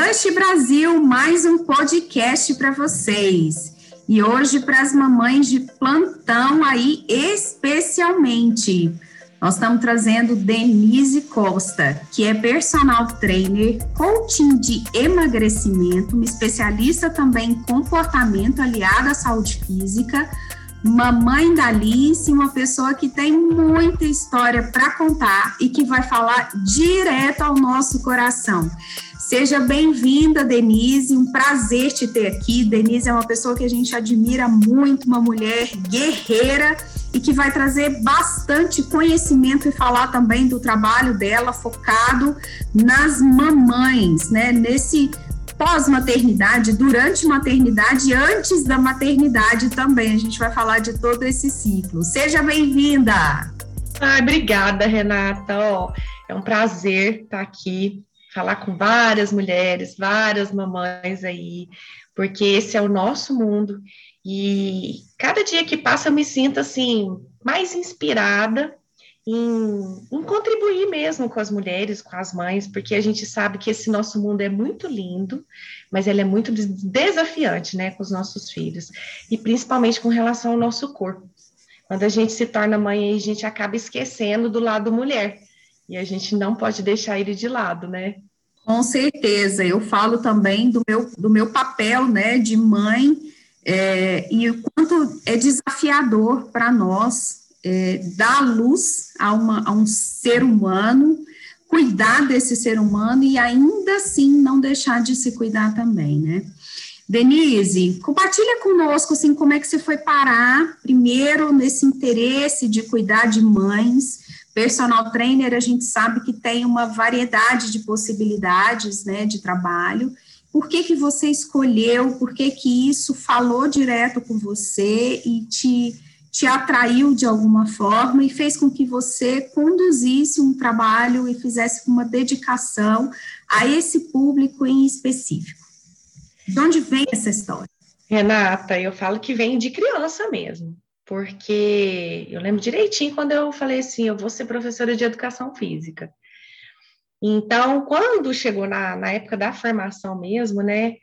Lush Brasil, mais um podcast para vocês. E hoje para as mamães de plantão aí especialmente. Nós estamos trazendo Denise Costa, que é personal trainer, coaching de emagrecimento, uma especialista também em comportamento aliada à saúde física, mamãe da Alice, uma pessoa que tem muita história para contar e que vai falar direto ao nosso coração. Seja bem-vinda, Denise. Um prazer te ter aqui. Denise é uma pessoa que a gente admira muito, uma mulher guerreira e que vai trazer bastante conhecimento e falar também do trabalho dela focado nas mamães, né? Nesse pós-maternidade, durante maternidade e antes da maternidade também. A gente vai falar de todo esse ciclo. Seja bem-vinda! Ah, obrigada, Renata. Oh, é um prazer estar aqui, falar com várias mulheres, várias mamães aí, porque esse é o nosso mundo. E cada dia que passa eu me sinto assim mais inspirada em, em, contribuir mesmo com as mulheres, com as mães, porque a gente sabe que esse nosso mundo é muito lindo, mas ele é muito desafiante, né, com os nossos filhos, e principalmente com relação ao nosso corpo. Quando a gente se torna mãe, a gente acaba esquecendo do lado mulher, e a gente não pode deixar ele de lado, né? Com certeza, eu falo também do meu, do meu papel, né, de mãe, é, e o quanto é desafiador para nós é, dar luz a, uma, a um ser humano, cuidar desse ser humano e ainda assim não deixar de se cuidar também, né? Denise, compartilha conosco assim como é que você foi parar primeiro nesse interesse de cuidar de mães. Personal trainer, a gente sabe que tem uma variedade de possibilidades, né, de trabalho. Por que que você escolheu? Por que que isso falou direto com você e te te atraiu de alguma forma e fez com que você conduzisse um trabalho e fizesse uma dedicação a esse público em específico. De onde vem essa história? Renata, eu falo que vem de criança mesmo, porque eu lembro direitinho quando eu falei assim, eu vou ser professora de educação física. Então, quando chegou na, na época da formação mesmo, né,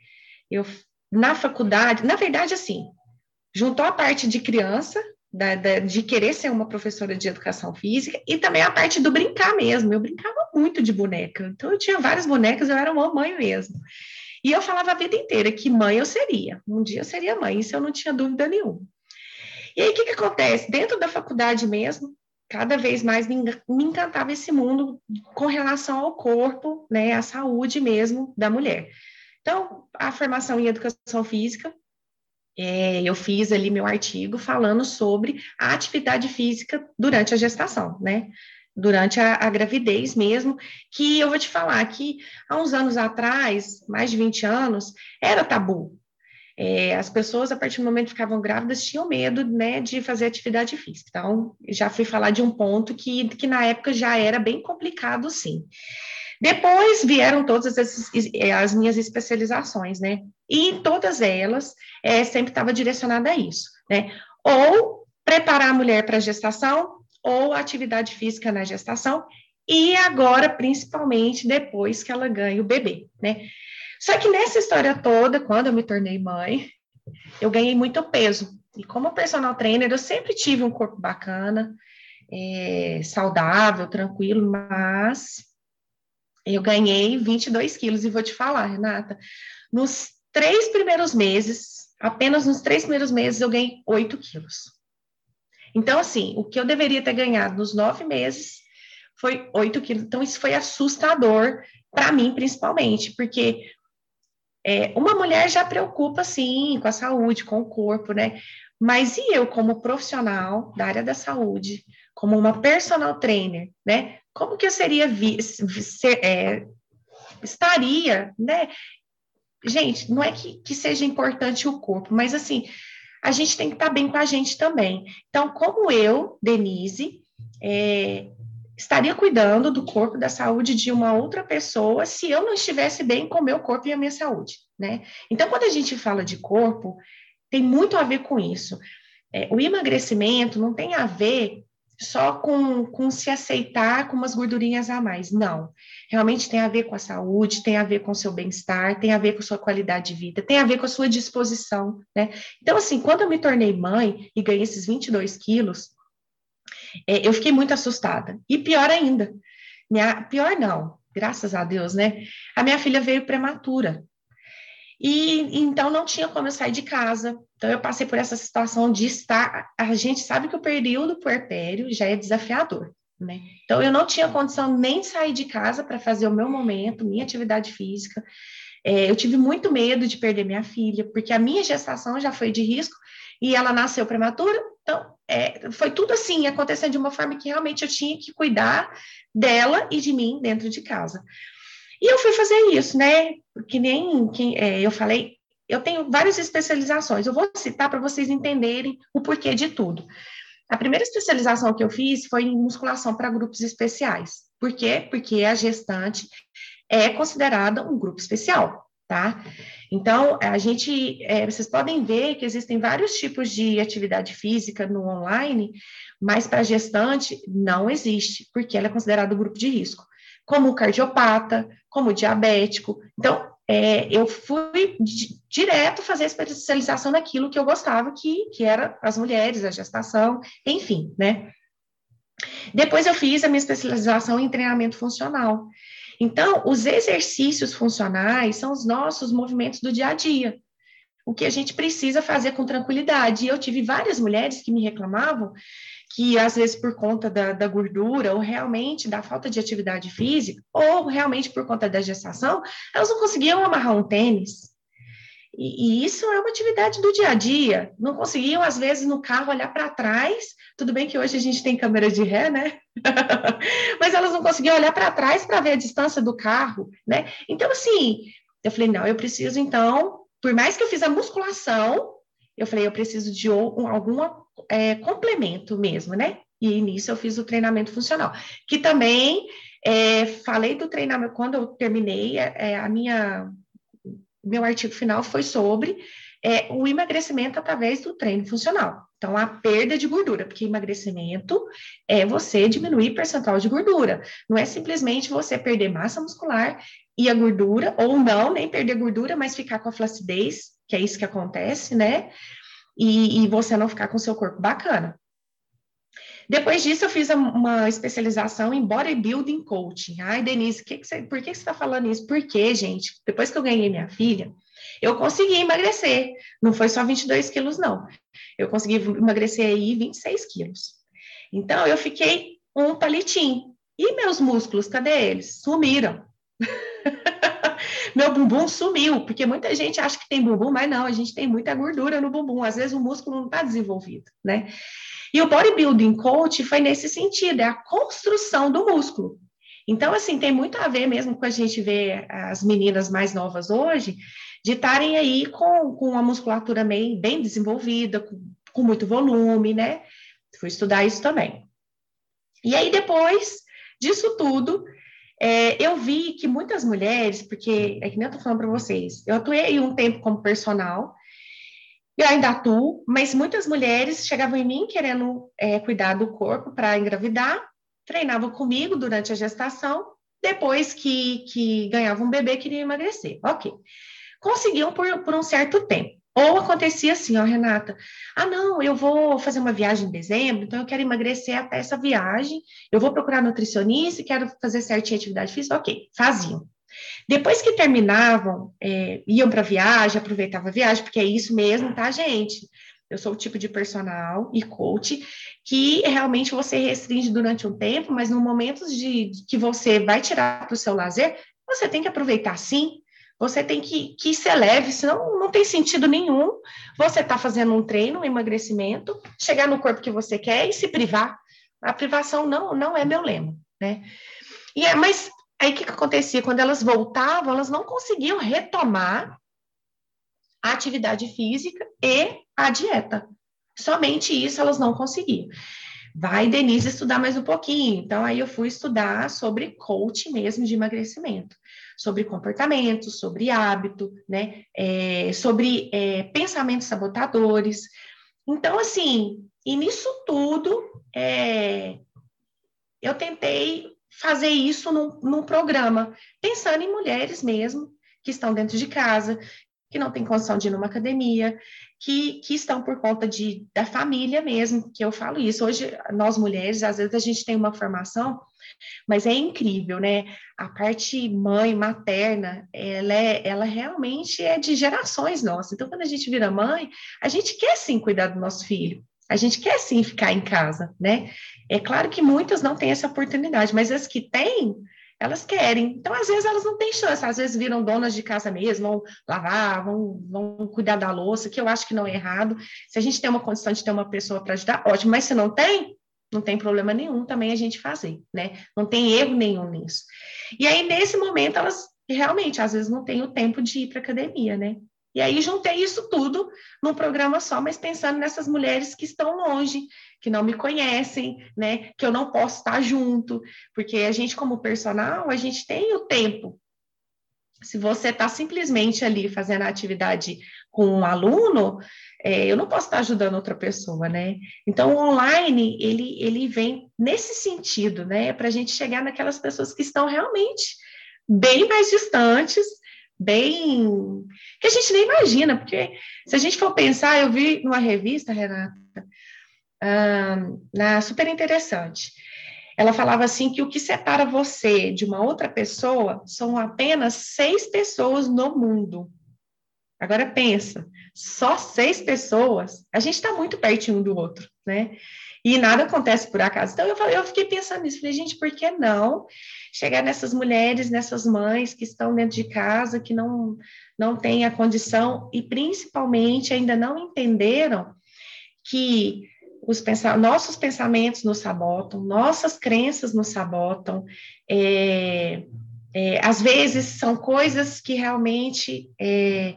eu na faculdade, na verdade, assim, juntou a parte de criança, da, da, de querer ser uma professora de educação física e também a parte do brincar mesmo. Eu brincava muito de boneca, então eu tinha várias bonecas, eu era uma mãe mesmo. E eu falava a vida inteira que mãe eu seria, um dia eu seria mãe, isso eu não tinha dúvida nenhuma. E aí o que, que acontece? Dentro da faculdade mesmo, cada vez mais me, encantava esse mundo com relação ao corpo, né, à saúde mesmo da mulher. Então, a formação em educação física é, eu fiz ali meu artigo falando sobre a atividade física durante a gestação, né? Durante a, a, gravidez mesmo, que eu vou te falar que há uns anos atrás, mais de 20 anos, era tabu. É, as pessoas, a partir do momento que ficavam grávidas, tinham medo, né, de fazer atividade física. Então, já fui falar de um ponto que, que na época já era bem complicado, sim. Depois vieram todas as, as minhas especializações, né? E em todas elas, é, sempre estava direcionada a isso, né? Ou preparar a mulher para a gestação, ou atividade física na gestação, e agora, principalmente, depois que ela ganha o bebê, né? Só que nessa história toda, quando eu me tornei mãe, eu ganhei muito peso. E como personal trainer, eu sempre tive um corpo bacana, é, saudável, tranquilo, mas eu ganhei 22 quilos e vou te falar, Renata, nos três primeiros meses, apenas nos três primeiros meses, eu ganhei 8 quilos. Então, assim, o que eu deveria ter ganhado nos nove meses foi 8 quilos. Então, isso foi assustador para mim, principalmente, porque é, uma mulher já preocupa, sim, com a saúde, com o corpo, né? Mas e eu, como profissional da área da saúde, como uma personal trainer, né? Como que eu seria vi, ser, é, estaria, né? Gente, não é que, que seja importante o corpo, mas assim, a gente tem que estar bem com a gente também. Então, como eu, Denise, é, estaria cuidando do corpo, da saúde de uma outra pessoa se eu não estivesse bem com o meu corpo e a minha saúde, né? Então, quando a gente fala de corpo, tem muito a ver com isso. É, o emagrecimento não tem a ver só com, com se aceitar com umas gordurinhas a mais. Não. Realmente tem a ver com a saúde, tem a ver com o seu bem-estar, tem a ver com a sua qualidade de vida, tem a ver com a sua disposição, né? Então, assim, quando eu me tornei mãe e ganhei esses 22 quilos, é, eu fiquei muito assustada. E pior ainda, minha, pior não, graças a Deus, né? A minha filha veio prematura. E então não tinha como eu sair de casa. Então eu passei por essa situação de estar. A gente sabe que o período puerpério já é desafiador, né? Então eu não tinha condição nem sair de casa para fazer o meu momento, minha atividade física. É, eu tive muito medo de perder minha filha, porque a minha gestação já foi de risco e ela nasceu prematura. Então é, foi tudo assim, acontecendo de uma forma que realmente eu tinha que cuidar dela e de mim dentro de casa. E eu fui fazer isso, né? Que nem que, é, eu falei, eu tenho várias especializações. Eu vou citar para vocês entenderem o porquê de tudo. A primeira especialização que eu fiz foi em musculação para grupos especiais. Por quê? Porque a gestante é considerada um grupo especial, tá? Então, a gente, é, vocês podem ver que existem vários tipos de atividade física no online, mas para gestante não existe, porque ela é considerada um grupo de risco como cardiopata, como diabético. Então, é, eu fui direto fazer a especialização naquilo que eu gostava, que, que era as mulheres, a gestação, enfim, né? Depois eu fiz a minha especialização em treinamento funcional. Então, os exercícios funcionais são os nossos movimentos do dia a dia. O que a gente precisa fazer com tranquilidade. E eu tive várias mulheres que me reclamavam que às vezes por conta da, da, gordura, ou realmente da falta de atividade física, ou realmente por conta da gestação, elas não conseguiam amarrar um tênis. E, e isso é uma atividade do dia a dia. Não conseguiam, às vezes, no carro olhar para trás. Tudo bem que hoje a gente tem câmera de ré, né? Mas elas não conseguiam olhar para trás para ver a distância do carro, né? Então, assim, eu falei, não, eu preciso, então, por mais que eu fiz a musculação, eu falei, eu preciso de algum é, complemento mesmo, né? E nisso eu fiz o treinamento funcional, que também é, falei do treinamento, quando eu terminei, é, é a minha, meu artigo final foi sobre é, o emagrecimento através do treino funcional. Então, a perda de gordura, porque emagrecimento é você diminuir percentual de gordura, não é simplesmente você perder massa muscular e a gordura, ou não, nem perder gordura, mas ficar com a flacidez, que é isso que acontece, né? E, e você não ficar com seu corpo bacana. Depois disso, eu fiz uma especialização em bodybuilding coaching. Ai, Denise, que que você, por que você está falando isso? Porque, gente, depois que eu ganhei minha filha, eu consegui emagrecer. Não foi só 22 quilos, não. Eu consegui emagrecer aí 26 quilos. Então, eu fiquei um palitinho. E meus músculos, cadê eles? Sumiram. meu bumbum sumiu, porque muita gente acha que tem bumbum, mas não, a gente tem muita gordura no bumbum, às vezes o músculo não está desenvolvido, né? E o bodybuilding coach foi nesse sentido, é a construção do músculo. Então, assim, tem muito a ver mesmo com a gente ver as meninas mais novas hoje, de estarem aí com, com a musculatura bem, bem desenvolvida, com, com muito volume, né? Fui estudar isso também. E aí, depois disso tudo, é, eu vi que muitas mulheres, porque é que nem eu tô falando para vocês, eu atuei um tempo como personal, e ainda atuo, mas muitas mulheres chegavam em mim querendo é, cuidar do corpo para engravidar, treinavam comigo durante a gestação, depois que, que ganhavam um bebê, queriam emagrecer. Ok. Conseguiam por, por um certo tempo. Ou acontecia assim, ó, Renata, ah, não, eu vou fazer uma viagem em dezembro, então eu quero emagrecer até essa viagem, eu vou procurar nutricionista, quero fazer certinha atividade física, ok, faziam. Depois que terminavam, é, iam para viagem, aproveitavam a viagem, porque é isso mesmo, tá, gente? Eu sou o tipo de personal e coach que realmente você restringe durante um tempo, mas no momento de, de que você vai tirar para o seu lazer, você tem que aproveitar sim, você tem que, que ser leve, senão não tem sentido nenhum você estar tá fazendo um treino, um emagrecimento, chegar no corpo que você quer e se privar. A privação não, não é meu lema, né? E é, mas aí o que, que acontecia? Quando elas voltavam, elas não conseguiam retomar a atividade física e a dieta. Somente isso elas não conseguiam. Vai, Denise, estudar mais um pouquinho. Então, aí eu fui estudar sobre coach mesmo de emagrecimento sobre comportamento, sobre hábito, né? É, sobre é, pensamentos sabotadores. Então, assim, E nisso tudo, é, eu tentei fazer isso num, num programa, pensando em mulheres mesmo, que estão dentro de casa, que não têm condição de ir numa academia, que, que estão por conta de, da família mesmo, que eu falo isso. Hoje, nós mulheres, às vezes a gente tem uma formação, mas é incrível, né? A parte mãe, materna, ela, é, ela realmente é de gerações nossas. Então, quando a gente vira mãe, a gente quer sim cuidar do nosso filho. A gente quer sim ficar em casa, né? É claro que muitas não têm essa oportunidade, mas as que têm, elas querem. Então, às vezes, elas não têm chance, às vezes viram donas de casa mesmo, vão lavar, vão, vão cuidar da louça, que eu acho que não é errado. Se a gente tem uma condição de ter uma pessoa para ajudar, ótimo, mas se não tem, não tem problema nenhum também a gente fazer, né? Não tem erro nenhum nisso. E aí, nesse momento, elas realmente, às vezes, não têm o tempo de ir para academia, né? E aí juntei isso tudo num programa só, mas pensando nessas mulheres que estão longe, que não me conhecem, né? Que eu não posso estar junto, porque a gente, como personal, a gente tem o tempo. Se você está simplesmente ali fazendo a atividade com um aluno, é, eu não posso estar ajudando outra pessoa, né? Então, o online, ele, ele vem nesse sentido, né? Para a gente chegar naquelas pessoas que estão realmente bem mais distantes, bem. que a gente nem imagina, porque se a gente for pensar, eu vi numa revista, Renata, na super interessante. Ela falava assim que o que separa você de uma outra pessoa são apenas seis pessoas no mundo. Agora pensa, só seis pessoas, a gente está muito pertinho um do outro, né? E nada acontece por acaso. Então eu, falei, eu fiquei pensando nisso, falei, gente, por que não chegar nessas mulheres, nessas mães que estão dentro de casa, que não, não têm a condição e principalmente ainda não entenderam que os nossos pensamentos nos sabotam, nossas crenças nos sabotam, é, é, às vezes são coisas que realmente é,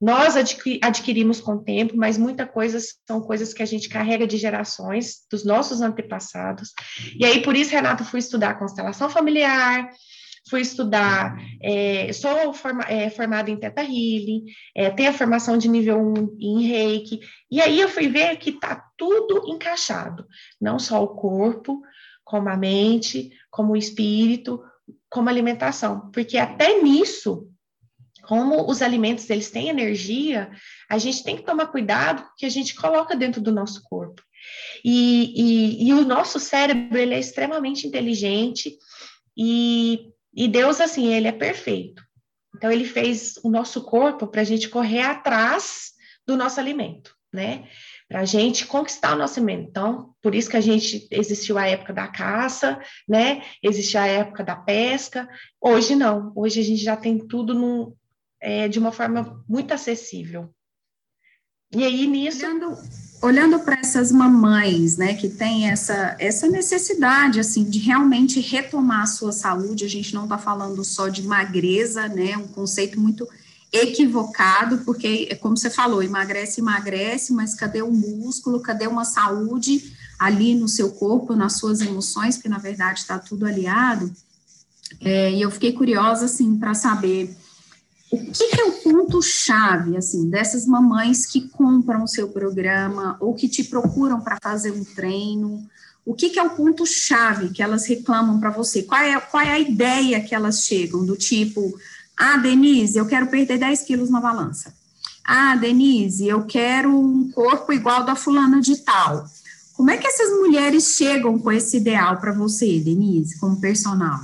nós adquirimos com o tempo, mas muita coisas são coisas que a gente carrega de gerações, dos nossos antepassados. E aí, por isso, Renato, fui estudar constelação familiar, fui estudar, é, sou forma, é, formada em Teta Healing, é, tenho a formação de nível 1 em Reiki, e aí eu fui ver que está tudo encaixado, não só o corpo, como a mente, como o espírito, como a alimentação, porque até nisso como os alimentos eles têm energia, a gente tem que tomar cuidado com o que a gente coloca dentro do nosso corpo. E, e, e o nosso cérebro ele é extremamente inteligente e, e Deus assim ele é perfeito. Então ele fez o nosso corpo para a gente correr atrás do nosso alimento, né? Para a gente conquistar o nosso alimento. Então, por isso que a gente existiu a época da caça, né? Existe a época da pesca. Hoje não. Hoje a gente já tem tudo num, é, de uma forma muito acessível. E aí, nisso. Olhando, olhando para essas mamães, né, que têm essa, essa necessidade, assim, de realmente retomar a sua saúde, a gente não está falando só de magreza, né, um conceito muito equivocado, porque, como você falou, emagrece, emagrece, mas cadê o músculo, cadê uma saúde ali no seu corpo, nas suas emoções, que na verdade está tudo aliado. É, e eu fiquei curiosa, assim, para saber o que é o ponto-chave, assim, dessas mamães que compram o seu programa ou que te procuram para fazer um treino? O que, é o ponto-chave que elas reclamam para você? Qual é, qual é a ideia que elas chegam? Do tipo, ah, Denise, eu quero perder 10 quilos na balança. Ah, Denise, eu quero um corpo igual da fulana de tal. Como é que essas mulheres chegam com esse ideal para você, Denise, como personal?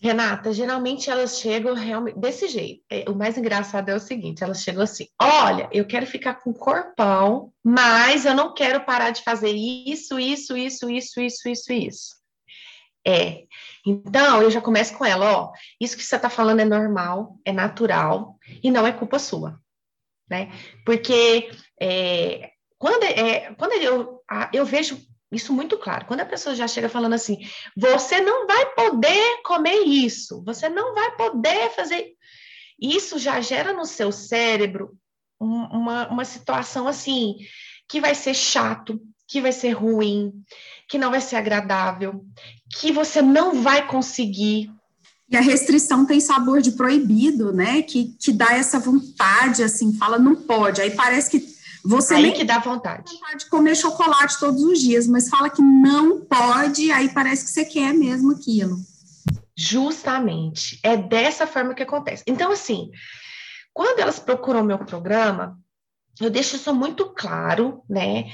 Renata, geralmente elas chegam realmente desse jeito. É, o mais engraçado é o seguinte: elas chegam assim: olha, eu quero ficar com corpão, mas eu não quero parar de fazer isso, isso, isso, isso, isso, isso, isso. É. Então, eu já começo com ela: ó, isso que você está falando é normal, é natural e não é culpa sua, né? Porque é, quando, é, quando eu, eu vejo isso muito claro. Quando a pessoa já chega falando assim, você não vai poder comer isso, você não vai poder fazer. Isso já gera no seu cérebro uma, uma situação assim, que vai ser chato, que vai ser ruim, que não vai ser agradável, que você não vai conseguir. E a restrição tem sabor de proibido, né? Que, que dá essa vontade, assim, fala não pode. Aí parece que Você aí nem que dá vontade. vontade de comer chocolate todos os dias, mas fala que não pode, aí parece que você quer mesmo aquilo. Justamente. É dessa forma que acontece. Então, assim, quando elas procuram meu programa, eu deixo isso muito claro, né?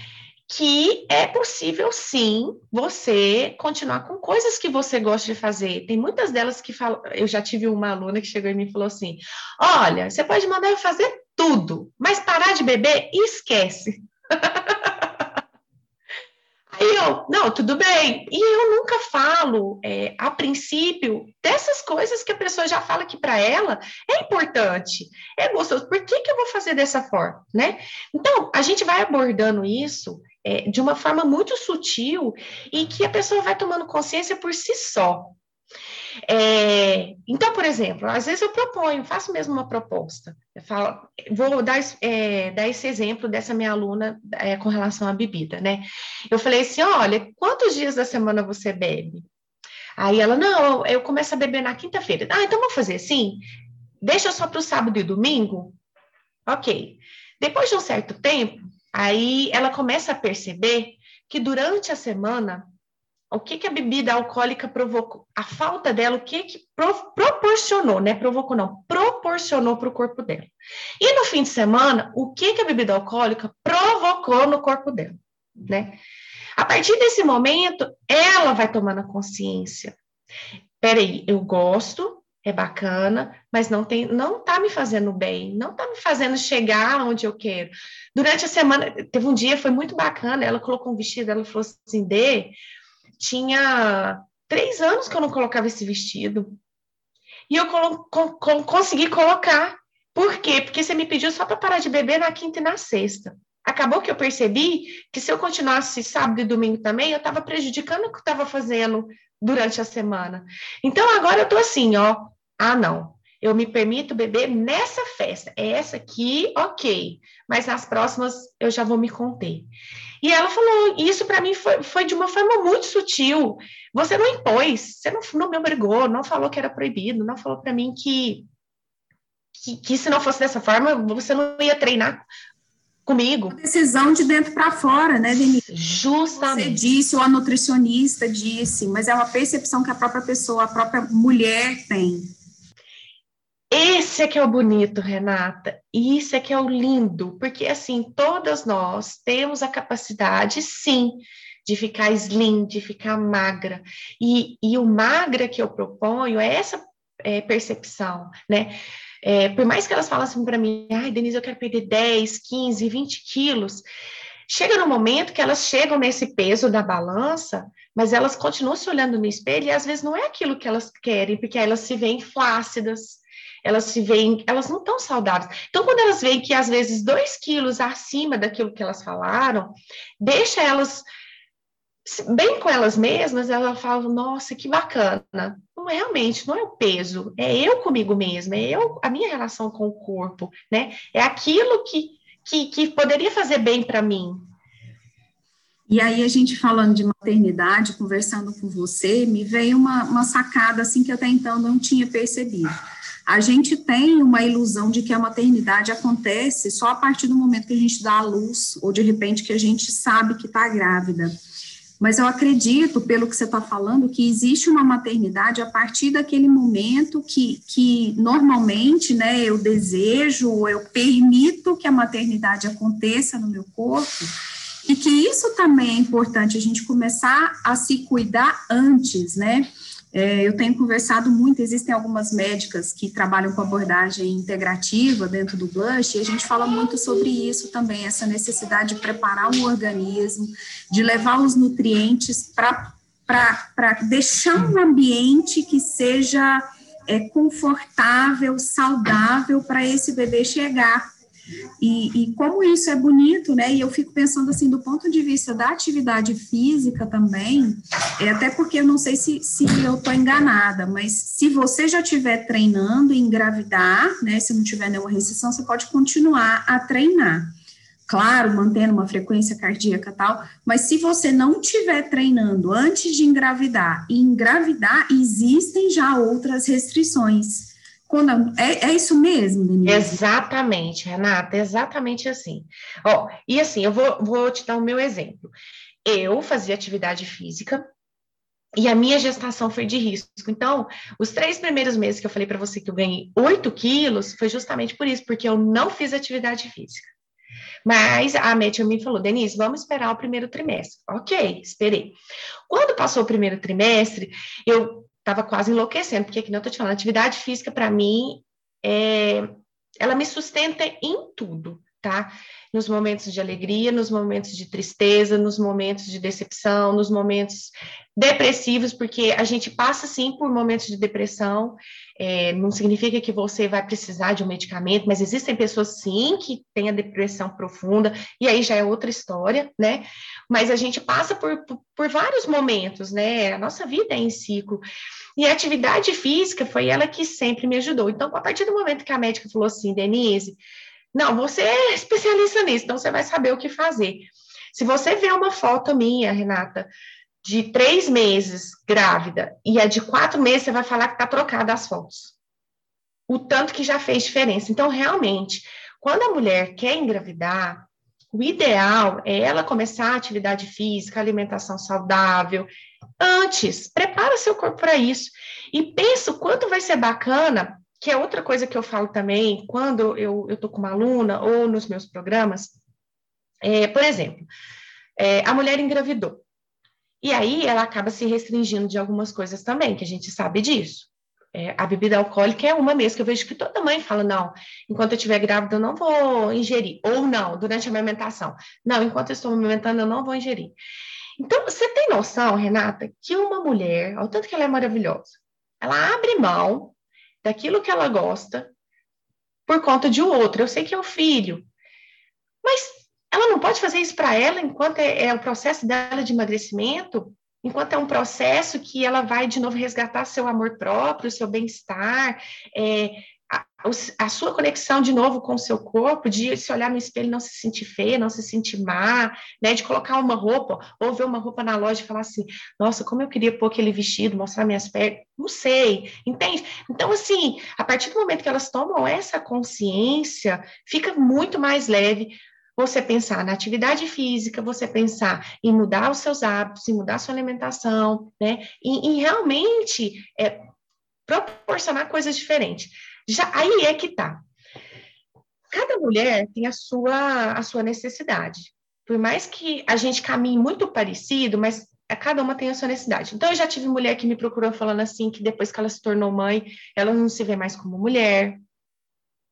Que é possível sim você continuar com coisas que você gosta de fazer. Tem muitas delas que falam. Eu já tive uma aluna que chegou em mim e falou assim: Olha, você pode mandar eu fazer tudo, mas parar de beber, esquece. Aí eu, não, tudo bem. E eu nunca falo, é, a princípio, dessas coisas que a pessoa já fala que para ela é importante, é gostoso. Por que, que eu vou fazer dessa forma, né? Então, a gente vai abordando isso é, de uma forma muito sutil e que a pessoa vai tomando consciência por si só. É, então, por exemplo, às vezes eu proponho, faço mesmo uma proposta. Falo, vou dar, é, dar esse exemplo dessa minha aluna é, com relação à bebida, né? Eu falei assim: olha, quantos dias da semana você bebe? Aí ela, não, eu começo a beber na quinta-feira. Ah, então vamos fazer assim? Deixa só para o sábado e domingo? Ok. Depois de um certo tempo, aí ela começa a perceber que durante a semana o que, que a bebida alcoólica provocou, a falta dela, o que, que pro, proporcionou, né? Provocou não, proporcionou para o corpo dela. E no fim de semana, o que, que a bebida alcoólica provocou no corpo dela, né? A partir desse momento, ela vai tomando a consciência. Peraí, eu gosto, é bacana, mas não tem, não tá me fazendo bem, não tá me fazendo chegar onde eu quero. Durante a semana, teve um dia, foi muito bacana, ela colocou um vestido, ela falou assim, Dê, tinha três anos que eu não colocava esse vestido. E eu colo consegui colocar. Por quê? Porque você me pediu só para parar de beber na quinta e na sexta. Acabou que eu percebi que se eu continuasse sábado e domingo também, eu estava prejudicando o que eu estava fazendo durante a semana. Então agora eu tô assim, ó. Ah, não. Eu me permito beber nessa festa. É essa aqui, ok. Mas nas próximas eu já vou me conter. E ela falou, isso para mim foi, foi, de uma forma muito sutil. Você não impôs, você não, não me obrigou, não falou que era proibido, não falou para mim que, que, que, se não fosse dessa forma, você não ia treinar comigo. Uma decisão de dentro para fora, né, Denise? Justamente. Você disse, ou a nutricionista disse, mas é uma percepção que a própria pessoa, a própria mulher tem. Esse é que é o bonito, Renata. Isso é que é o lindo, porque assim, todas nós temos a capacidade, sim, de ficar slim, de ficar magra. E, e o magra que eu proponho é essa é, percepção, né? É, por mais que elas falassem para mim, ai, Denise, eu quero perder 10, 15, 20 quilos, chega no momento que elas chegam nesse peso da balança, mas elas continuam se olhando no espelho e às vezes não é aquilo que elas querem, porque elas se veem flácidas, elas se veem, elas não estão saudáveis. Então, quando elas veem que às vezes dois quilos acima daquilo que elas falaram, deixa elas bem com elas mesmas, elas falam, nossa, que bacana. Não é realmente, não é o peso, é eu comigo mesma, é eu, a minha relação com o corpo, né? É aquilo que, que, que poderia fazer bem para mim. E aí, a gente falando de maternidade, conversando com você, me veio uma, uma sacada assim que até então não tinha percebido. A gente tem uma ilusão de que a maternidade acontece só a partir do momento que a gente dá a luz, ou de repente que a gente sabe que está grávida. Mas eu acredito, pelo que você está falando, que existe uma maternidade a partir daquele momento que, que normalmente né, eu desejo, eu permito que a maternidade aconteça no meu corpo, e que isso também é importante a gente começar a se cuidar antes, né? É, eu tenho conversado muito, existem algumas médicas que trabalham com abordagem integrativa dentro do blush, e a gente fala muito sobre isso também, essa necessidade de preparar o organismo, de levar os nutrientes para deixar um ambiente que seja é, confortável, saudável para esse bebê chegar. E, e, como isso é bonito, né? E eu fico pensando assim, do ponto de vista da atividade física também, é até porque eu não sei se, se eu estou enganada, mas se você já estiver treinando e engravidar, né? Se não tiver nenhuma restrição, você pode continuar a treinar. Claro, mantendo uma frequência cardíaca tal, mas se você não estiver treinando antes de engravidar e engravidar, existem já outras restrições quando é, é isso mesmo, Denise? Exatamente, Renata, exatamente assim. Ó, e assim, eu vou, vou te dar o meu exemplo. Eu fazia atividade física e a minha gestação foi de risco. Então, os três primeiros meses que eu falei para você que eu ganhei 8 quilos, foi justamente por isso, porque eu não fiz atividade física. Mas a médica me falou, Denise, vamos esperar o primeiro trimestre. Ok, esperei. Quando passou o primeiro trimestre, eu estava quase enlouquecendo, porque, como eu estou te falando, atividade física, para mim, é, ela me sustenta em tudo, tá? Nos momentos de alegria, nos momentos de tristeza, nos momentos de decepção, nos momentos depressivos, porque a gente passa sim por momentos de depressão, é, não significa que você vai precisar de um medicamento, mas existem pessoas sim que têm a depressão profunda, e aí já é outra história, né? Mas a gente passa por, por, por vários momentos, né? A nossa vida é em ciclo. E a atividade física foi ela que sempre me ajudou. Então, a partir do momento que a médica falou assim, Denise, não, você é especialista nisso, então você vai saber o que fazer. Se você vê uma foto minha, Renata, de três meses grávida e a de quatro meses, você vai falar que está trocada as fotos. O tanto que já fez diferença. Então, realmente, quando a mulher quer engravidar, o ideal é ela começar a atividade física, alimentação saudável, antes. Prepara seu corpo para isso. E pensa o quanto vai ser bacana, que é outra coisa que eu falo também, quando eu estou com uma aluna ou nos meus programas. É, por exemplo, é, a mulher engravidou. E aí ela acaba se restringindo de algumas coisas também, que a gente sabe disso. É, a bebida alcoólica é uma mesmo que eu vejo que toda mãe fala, não, enquanto eu estiver grávida eu não vou ingerir. Ou não, durante a amamentação. Não, enquanto eu estou amamentando eu não vou ingerir. Então, você tem noção, Renata, que uma mulher, ao tanto que ela é maravilhosa, ela abre mão daquilo que ela gosta por conta de outro. Eu sei que é o filho, mas ela não pode fazer isso para ela enquanto é, é, o processo dela de emagrecimento, enquanto é um processo que ela vai de novo resgatar seu amor próprio, seu bem-estar, é, a, sua conexão de novo com o seu corpo, de se olhar no espelho e não se sentir feia, não se sentir má, né, de colocar uma roupa, ou ver uma roupa na loja e falar assim, nossa, como eu queria pôr aquele vestido, mostrar minhas pernas, não sei, entende? Então, assim, a partir do momento que elas tomam essa consciência, fica muito mais leve, você pensar na atividade física, você pensar em mudar os seus hábitos, em mudar a sua alimentação, né? E, em realmente é, proporcionar coisas diferentes. Já aí é que tá. Cada mulher tem a sua, a sua necessidade. Por mais que a gente caminhe muito parecido, mas cada uma tem a sua necessidade. Então, eu já tive mulher que me procurou falando assim, que depois que ela se tornou mãe, ela não se vê mais como mulher,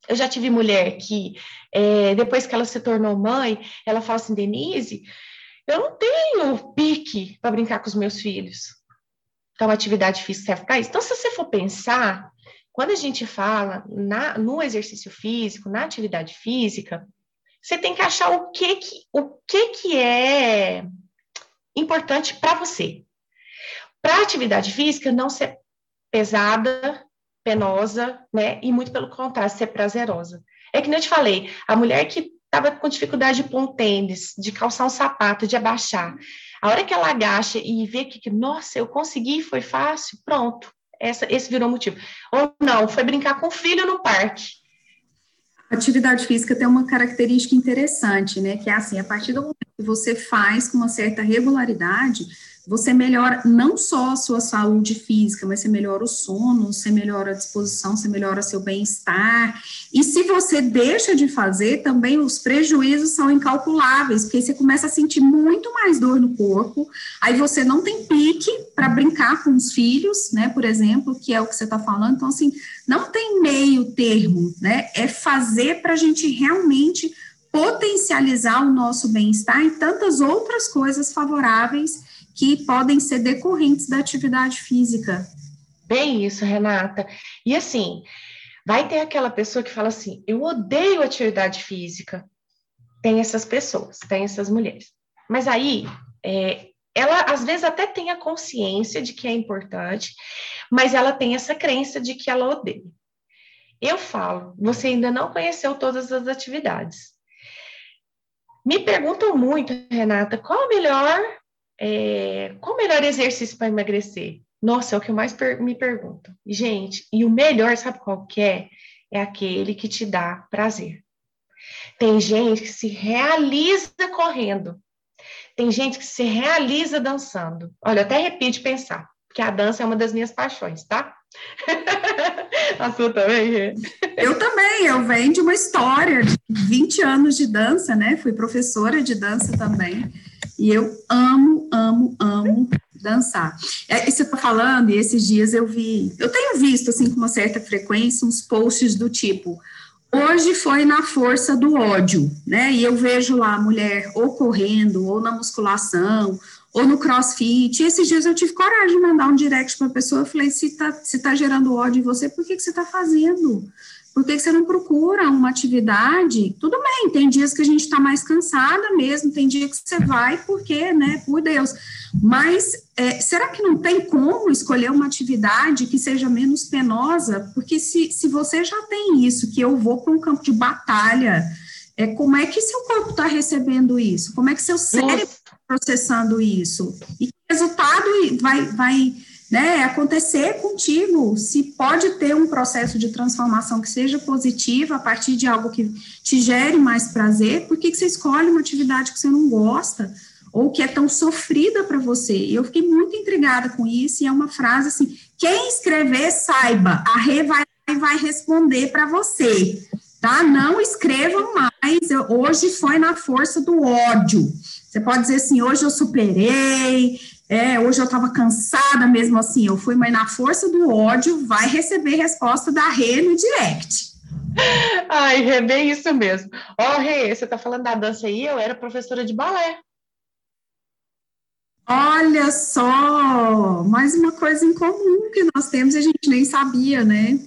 eu já tive mulher que, é, depois que ela se tornou mãe, ela fala assim, Denise, eu não tenho pique para brincar com os meus filhos. Então, atividade física serve para isso. Então, se você for pensar, quando a gente fala na, no exercício físico, na atividade física, você tem que achar o que que, o que, que é importante para você. Para atividade física não ser pesada, penosa, né? E muito pelo contrário, ser prazerosa. É que nem eu te falei, a mulher que estava com dificuldade de pôr um tênis, de calçar um sapato, de abaixar, a hora que ela agacha e vê que, nossa, eu consegui, foi fácil, pronto. Essa, esse virou motivo. Ou não, foi brincar com o filho no parque. atividade física tem uma característica interessante, né? Que é assim, a partir do momento que você faz com uma certa regularidade, você melhora não só a sua saúde física, mas você melhora o sono, você melhora a disposição, você melhora seu bem-estar. E se você deixa de fazer, também os prejuízos são incalculáveis, porque você começa a sentir muito mais dor no corpo, aí você não tem pique para brincar com os filhos, né, por exemplo, que é o que você está falando. Então, assim, não tem meio termo, né? É fazer para a gente realmente potencializar o nosso bem-estar e tantas outras coisas favoráveis que podem ser decorrentes da atividade física. Bem isso, Renata. E assim, vai ter aquela pessoa que fala assim: eu odeio atividade física. Tem essas pessoas, tem essas mulheres. Mas aí, é, ela às vezes até tem a consciência de que é importante, mas ela tem essa crença de que ela odeia. Eu falo, você ainda não conheceu todas as atividades. Me perguntam muito, Renata, qual a melhor é, qual o melhor exercício para emagrecer? Nossa, é o que eu mais per me pergunto. Gente, e o melhor, sabe qual que é? É aquele que te dá prazer. Tem gente que se realiza correndo. Tem gente que se realiza dançando. Olha, até repito pensar, porque a dança é uma das minhas paixões, tá? a sua também? Eu também, eu venho de uma história de 20 anos de dança, né? Fui professora de dança também. E eu amo, amo, amo dançar. É, você está falando, e esses dias eu vi, eu tenho visto, assim, com uma certa frequência, uns posts do tipo, hoje foi na força do ódio, né? E eu vejo lá a mulher ou correndo, ou na musculação, ou no crossfit. E esses dias eu tive coragem de mandar um direct para a pessoa, eu falei, se está se tá gerando ódio em você, por que, que você está fazendo? Por que, você não procura uma atividade? Tudo bem, tem dias que a gente está mais cansada mesmo, tem dia que você vai porque, né, por Deus. Mas é, será que não tem como escolher uma atividade que seja menos penosa? Porque se, se você já tem isso, que eu vou para um campo de batalha, é, como é que seu corpo está recebendo isso? Como é que seu cérebro está processando isso? E que resultado vai, vai né, acontecer contigo, se pode ter um processo de transformação que seja positivo a partir de algo que te gere mais prazer, por que, que você escolhe uma atividade que você não gosta ou que é tão sofrida para você? Eu fiquei muito intrigada com isso e é uma frase assim, quem escrever, saiba, a Rê vai, vai responder para você, tá? Não escrevam mais, eu, hoje foi na força do ódio. Você pode dizer assim, hoje eu superei, é, hoje eu estava cansada mesmo assim, eu fui, mas na força do ódio, vai receber resposta da Rê no direct. Ai, Rê, bem isso mesmo. Ó, oh, Rê, você está falando da dança aí, eu era professora de balé. Olha só, mais uma coisa em comum que nós temos e a gente nem sabia, né?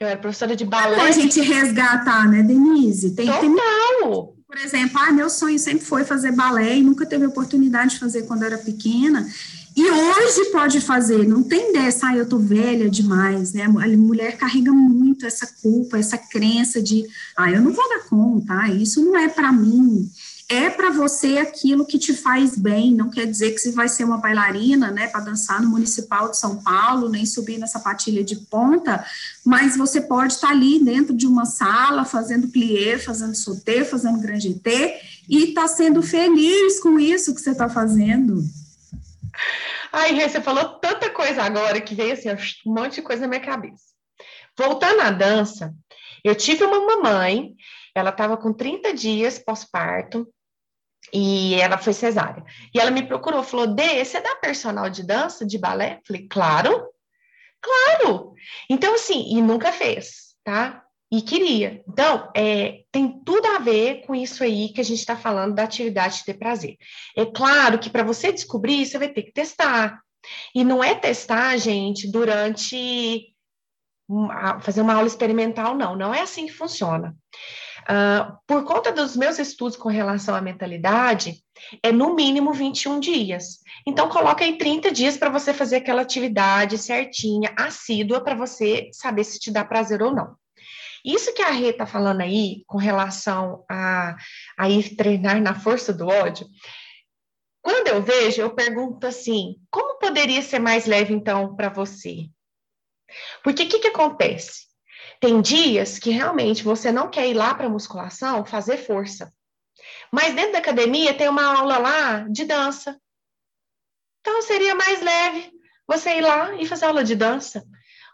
Eu era professora de balé. Como a gente resgatar, né, Denise? Tem, Total! Tem por exemplo, ah, meu sonho sempre foi fazer balé e nunca teve oportunidade de fazer quando era pequena. E hoje pode fazer, não tem dessa, ah, eu tô velha demais, né? A mulher carrega muito essa culpa, essa crença de, ah, eu não vou dar conta, ah, isso não é para mim é para você aquilo que te faz bem, não quer dizer que você vai ser uma bailarina, né, para dançar no Municipal de São Paulo, nem subir nessa patilha de ponta, mas você pode estar tá ali dentro de uma sala, fazendo plié, fazendo sauté, fazendo grand T, e está sendo feliz com isso que você está fazendo. Ai, Rê, você falou tanta coisa agora que veio assim, um monte de coisa na minha cabeça. Voltando à dança, eu tive uma mamãe, ela estava com 30 dias pós-parto, e ela foi cesárea. E ela me procurou, falou: Dê, você dá personal de dança, de balé? Falei, claro, claro. Então, assim, e nunca fez, tá? E queria. Então, é, tem tudo a ver com isso aí que a gente está falando da atividade de ter prazer. É claro que para você descobrir, você vai ter que testar. E não é testar, gente, durante fazer uma aula experimental, não. Não é assim que funciona. Uh, por conta dos meus estudos com relação à mentalidade, é no mínimo 21 dias. Então, coloca aí 30 dias para você fazer aquela atividade certinha, assídua, para você saber se te dá prazer ou não. Isso que a Rê está falando aí, com relação a, a ir treinar na força do ódio, quando eu vejo, eu pergunto assim: como poderia ser mais leve, então, para você? Porque o que, que acontece? Tem dias que realmente você não quer ir lá para musculação fazer força. Mas dentro da academia tem uma aula lá de dança. Então seria mais leve você ir lá e fazer aula de dança.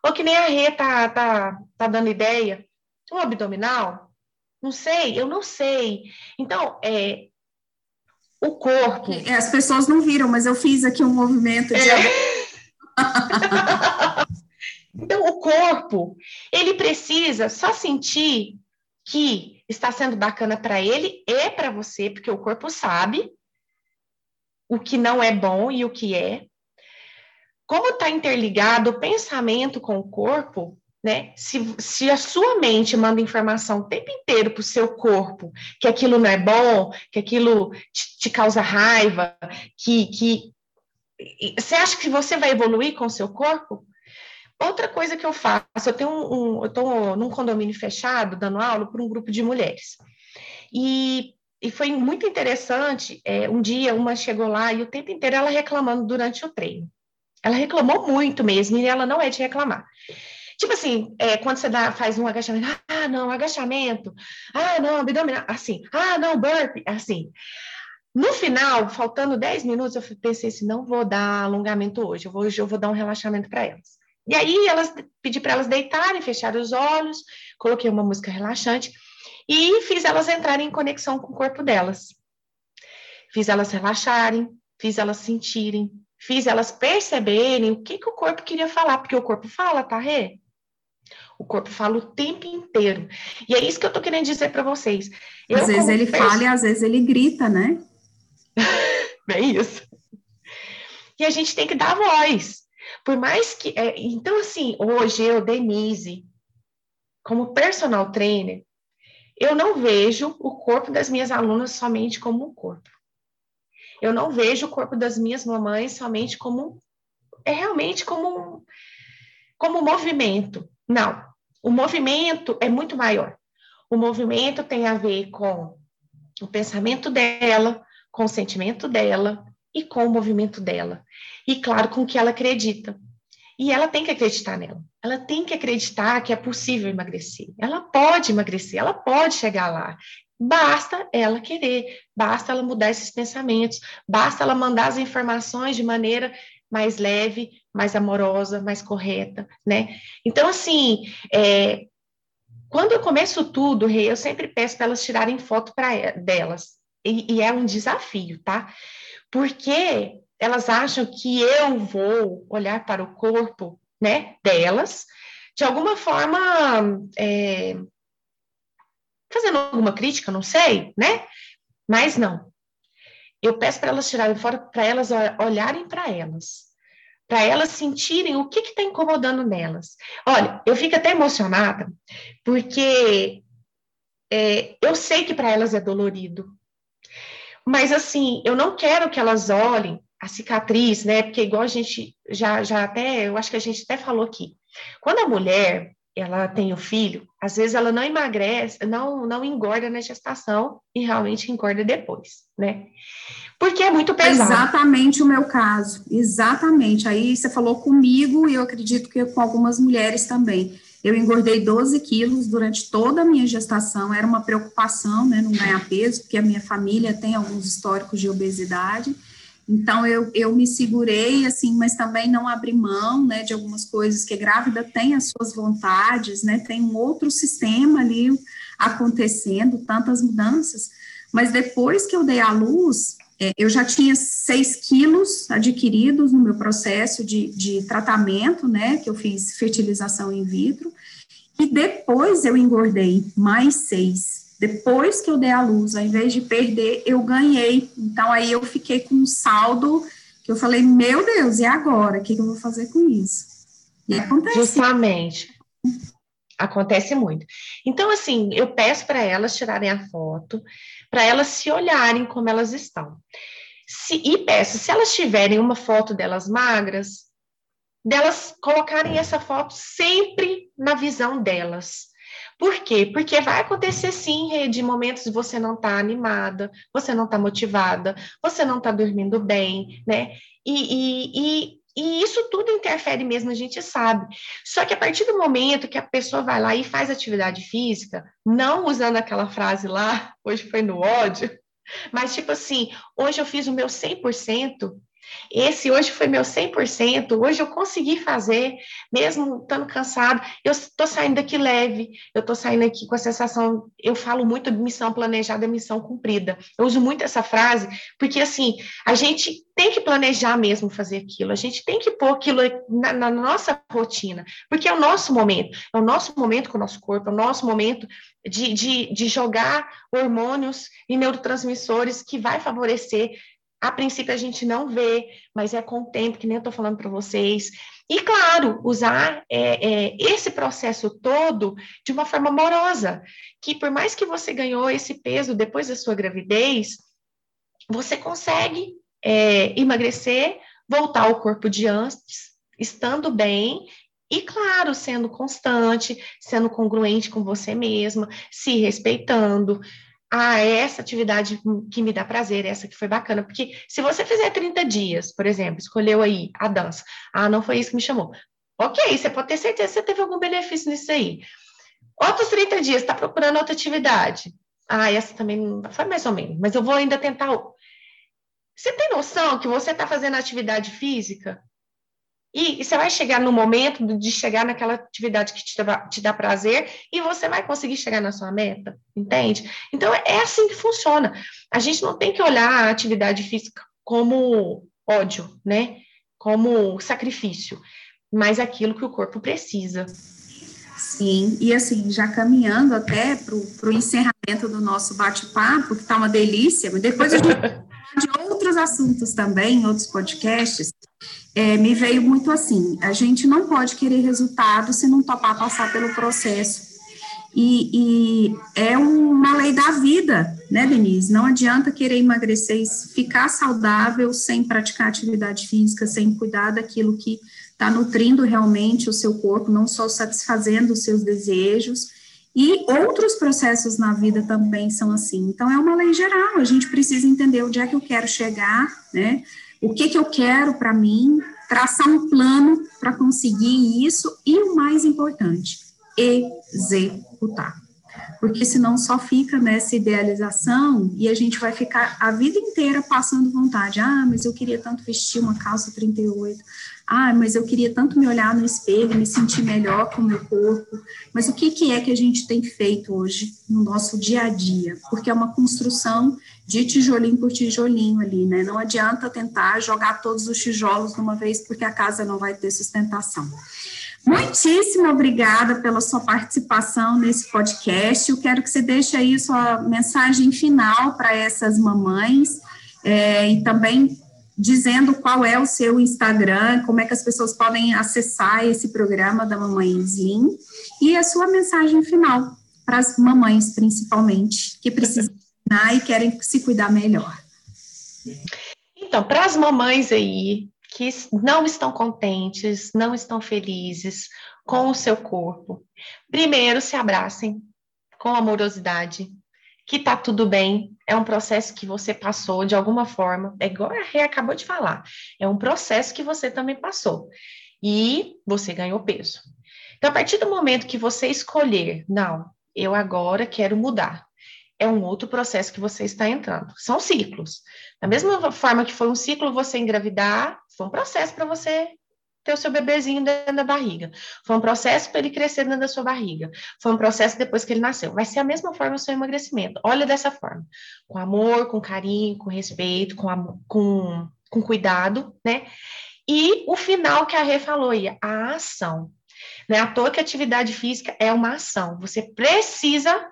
Ou que nem a Rê tá, tá, tá dando ideia. Um abdominal? Não sei, eu não sei. Então, é, o corpo. É, as pessoas não viram, mas eu fiz aqui um movimento de. É. Então, o corpo, ele precisa só sentir que está sendo bacana para ele e para você, porque o corpo sabe o que não é bom e o que é. Como está interligado o pensamento com o corpo, né? Se, se a sua mente manda informação o tempo inteiro para o seu corpo que aquilo não é bom, que aquilo te, te causa raiva, que, que você acha que você vai evoluir com o seu corpo? Outra coisa que eu faço, eu tenho um, eu estou num condomínio fechado, dando aula para um grupo de mulheres. E, e foi muito interessante, é, um dia uma chegou lá e o tempo inteiro ela reclamando durante o treino. Ela reclamou muito mesmo, e ela não é de reclamar. Tipo assim, é, quando você dá, faz um agachamento, ah, não, agachamento, ah, não, abdominal, assim, ah, não, burpee, assim. No final, faltando 10 minutos, eu pensei assim, não vou dar alongamento hoje, eu vou, hoje eu vou dar um relaxamento para elas. E aí, elas pedi para elas deitarem, fecharem os olhos, coloquei uma música relaxante e fiz elas entrarem em conexão com o corpo delas. Fiz elas relaxarem, fiz elas sentirem, fiz elas perceberem o que, que o corpo queria falar, porque o corpo fala, tá, Rê? O corpo fala o tempo inteiro. E é isso que eu tô querendo dizer para vocês. Eu, às vezes ele fala e às vezes ele grita, né? é isso. E a gente tem que dar voz. Por mais que. É, então, assim, hoje eu, Denise, como personal trainer, eu não vejo o corpo das minhas alunas somente como um corpo. Eu não vejo o corpo das minhas mamães somente como. É realmente como como movimento. Não. O movimento é muito maior. O movimento tem a ver com o pensamento dela, com o sentimento dela e com o movimento dela. E, claro, com o que ela acredita. E ela tem que acreditar nela. Ela tem que acreditar que é possível emagrecer. Ela pode emagrecer, ela pode chegar lá. Basta ela querer, basta ela mudar esses pensamentos, basta ela mandar as informações de maneira mais leve, mais amorosa, mais correta, né? Então, assim, é, quando eu começo tudo, eu sempre peço para elas tirarem foto para delas. E, e, é um desafio, tá? Porque elas acham que eu vou olhar para o corpo, né, delas, de alguma forma, é, fazendo alguma crítica, não sei, né? Mas não. Eu peço para elas tirarem fora, para elas olharem para elas, para elas sentirem o que está incomodando nelas. Olha, eu fico até emocionada, porque é, eu sei que para elas é dolorido, mas assim, eu não quero que elas olhem a cicatriz, né? Porque igual a gente já, já até, eu acho que a gente até falou aqui. Quando a mulher ela tem o filho, às vezes ela não emagrece, não, não engorda na gestação e realmente engorda depois, né? Porque é muito pesado. Exatamente o meu caso, exatamente. Aí você falou comigo e eu acredito que com algumas mulheres também. Eu engordei 12 quilos durante toda a minha gestação, era uma preocupação, né, não ganhar peso, porque a minha família tem alguns históricos de obesidade. Então, eu, eu me segurei, assim, mas também não abri mão, né, de algumas coisas, que grávida tem as suas vontades, né, tem um outro sistema ali acontecendo, tantas mudanças, mas depois que eu dei à luz, é, eu já tinha 6 quilos adquiridos no meu processo de, de tratamento, né, que eu fiz fertilização in vitro, e depois eu engordei mais 6. Depois que eu dei a luz, ao invés de perder, eu ganhei. Então, aí eu fiquei com um saldo que eu falei, meu Deus, e agora? O que, que eu vou fazer com isso? E acontece. Justamente. Acontece muito. Então, assim, eu peço para elas tirarem a foto, para elas se olharem como elas estão. Se, e peço, se elas tiverem uma foto delas magras, delas colocarem essa foto sempre na visão delas. Por quê? Porque vai acontecer sim, de momentos de você não estar tá animada, você não está motivada, você não está dormindo bem, né? E, e, e, e, isso tudo interfere mesmo, a gente sabe. Só que a partir do momento que a pessoa vai lá e faz atividade física, não usando aquela frase lá, hoje foi no ódio, mas tipo assim, hoje eu fiz o meu 100%, esse hoje foi meu 100%, hoje eu consegui fazer, mesmo estando cansado, eu estou saindo daqui leve, eu estou saindo aqui com a sensação, eu falo muito de missão planejada missão cumprida. Eu uso muito essa frase, porque assim, a gente tem que planejar mesmo fazer aquilo, a gente tem que pôr aquilo na, na nossa rotina, porque é o nosso momento, é o nosso momento com o nosso corpo, é o nosso momento de, de, de jogar hormônios e neurotransmissores que vai favorecer a princípio a gente não vê, mas é com o tempo, que nem eu estou falando para vocês. E, claro, usar é, é, esse processo todo de uma forma amorosa, que por mais que você ganhou esse peso depois da sua gravidez, você consegue é, emagrecer, voltar ao corpo de antes, estando bem e, claro, sendo constante, sendo congruente com você mesma, se respeitando, ah, é essa atividade que me dá prazer, essa que foi bacana. Porque se você fizer 30 dias, por exemplo, escolheu aí a dança, ah, não foi isso que me chamou. Ok, você pode ter certeza que você teve algum benefício nisso aí. Outros 30 dias, está procurando outra atividade. Ah, essa também foi mais ou menos, mas eu vou ainda tentar. Você tem noção que você está fazendo atividade física e, e, você vai chegar no momento de chegar naquela atividade que te dá, te dá prazer e você vai conseguir chegar na sua meta, entende? Então, é assim que funciona. A gente não tem que olhar a atividade física como ódio, né? Como sacrifício, mas aquilo que o corpo precisa. Sim, e assim, já caminhando até para o encerramento do nosso bate-papo, que está uma delícia, mas depois a gente de assuntos também, outros podcasts, é, me veio muito assim: a gente não pode querer resultado se não topar passar pelo processo. E, e, é uma lei da vida, né, Denise? Não adianta querer emagrecer e ficar saudável sem praticar atividade física, sem cuidar daquilo que está nutrindo realmente o seu corpo, não só satisfazendo os seus desejos. E outros processos na vida também são assim. Então, é uma lei geral, a gente precisa entender onde é que eu quero chegar, né? o que, que eu quero para mim, traçar um plano para conseguir isso e o mais importante, executar. Porque senão só fica nessa idealização e a gente vai ficar a vida inteira passando vontade. Ah, mas eu queria tanto vestir uma calça 38. Ah, mas eu queria tanto me olhar no espelho, me sentir melhor com o meu corpo. Mas o que, que é que a gente tem feito hoje no nosso dia a dia? Porque é uma construção de tijolinho por tijolinho ali, né? Não adianta tentar jogar todos os tijolos de uma vez, porque a casa não vai ter sustentação. Muitíssimo obrigada pela sua participação nesse podcast. Eu quero que você deixe aí sua mensagem final para essas mamães é, e também dizendo qual é o seu Instagram, como é que as pessoas podem acessar esse programa da Mamãe Slim e a sua mensagem final para as mamães, principalmente, que precisam e querem se cuidar melhor. Então, para as mamães aí que não estão contentes, não estão felizes com o seu corpo, primeiro se abracem com amorosidade, que tá tudo bem, é um processo que você passou de alguma forma, é igual a Rê acabou de falar, é um processo que você também passou. E você ganhou peso. Então, a partir do momento que você escolher, não, eu agora quero mudar, é um outro processo que você está entrando. São ciclos. Da mesma forma que foi um ciclo você engravidar, foi um processo para você ter o seu bebezinho dentro da barriga. Foi um processo para ele crescer dentro da sua barriga. Foi um processo depois que ele nasceu. Vai ser a mesma forma o seu emagrecimento. Olha dessa forma. Com amor, com carinho, com respeito, com, com, com cuidado, né? E o final que a Rê falou aí, a ação. Não é à toa que atividade física é uma ação. Você precisa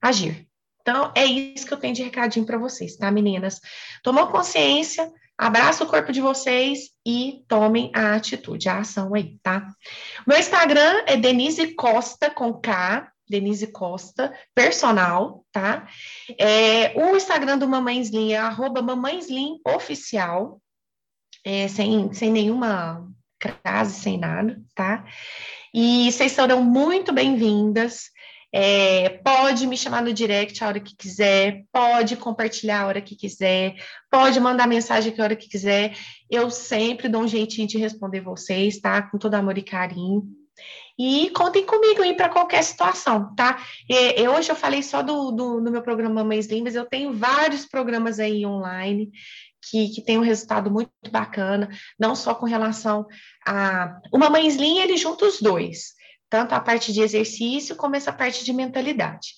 agir. Então, é isso que eu tenho de recadinho para vocês, tá, meninas? Tomou consciência, abraça o corpo de vocês e tomem a atitude, a ação aí, tá? Meu Instagram é Denise Costa com K, Denise Costa, personal, tá? É, o Instagram do Mamãe Slim é arroba Oficial, é, sem, sem nenhuma crase, sem nada, tá? E vocês serão muito bem-vindas. É, pode me chamar no direct a hora que quiser, pode compartilhar a hora que quiser, pode mandar mensagem a hora que quiser. Eu sempre dou um jeitinho de responder vocês, tá? Com todo amor e carinho. E contem comigo aí para qualquer situação, tá? E, e, hoje eu falei só do, do, do meu programa Mães Lindas, eu tenho vários programas aí online que, que tem um resultado muito bacana, não só com relação a. O Mamães Slim, ele junta os dois tanto a parte de exercício como essa parte de mentalidade.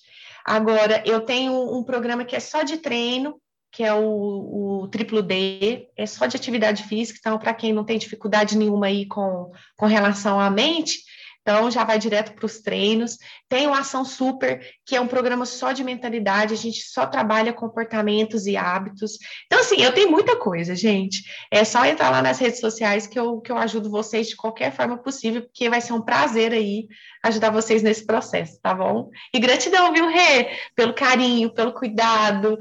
Agora, eu tenho um programa que é só de treino, que é o, o triplo D, é só de atividade física, então, para quem não tem dificuldade nenhuma aí com, com relação à mente, então, já vai direto para os treinos. Tem o Ação Super, que é um programa só de mentalidade, a gente só trabalha comportamentos e hábitos. Então, assim, eu tenho muita coisa, gente. É só entrar lá nas redes sociais que eu, que eu ajudo vocês de qualquer forma possível, porque vai ser um prazer aí ajudar vocês nesse processo, tá bom? E gratidão, viu, Rê, pelo carinho, pelo cuidado,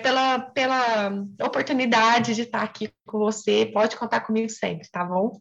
pela, pela oportunidade de estar aqui com você. Pode contar comigo sempre, tá bom?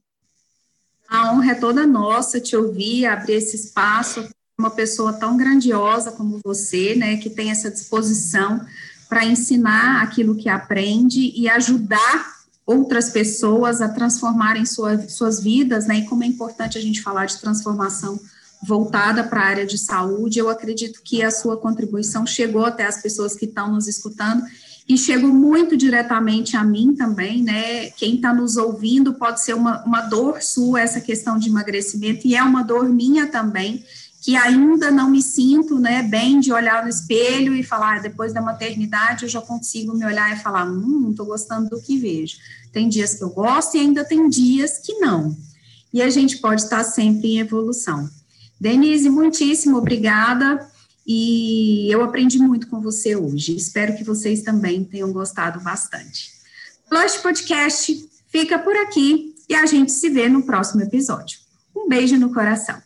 A honra é toda nossa te ouvir, abrir esse espaço, uma pessoa tão grandiosa como você, né, que tem essa disposição para ensinar aquilo que aprende e ajudar outras pessoas a transformarem sua, suas vidas, né? E como é importante a gente falar de transformação voltada para a área de saúde, eu acredito que a sua contribuição chegou até as pessoas que estão nos escutando e chegou muito diretamente a mim também, né? Quem está nos ouvindo pode ser uma, uma dor sua essa questão de emagrecimento, e é uma dor minha também que ainda não me sinto né, bem de olhar no espelho e falar, ah, depois da maternidade eu já consigo me olhar e falar, hum, estou gostando do que vejo. Tem dias que eu gosto e ainda tem dias que não. E a gente pode estar sempre em evolução. Denise, muitíssimo obrigada. E eu aprendi muito com você hoje. Espero que vocês também tenham gostado bastante. Flush Podcast fica por aqui e a gente se vê no próximo episódio. Um beijo no coração.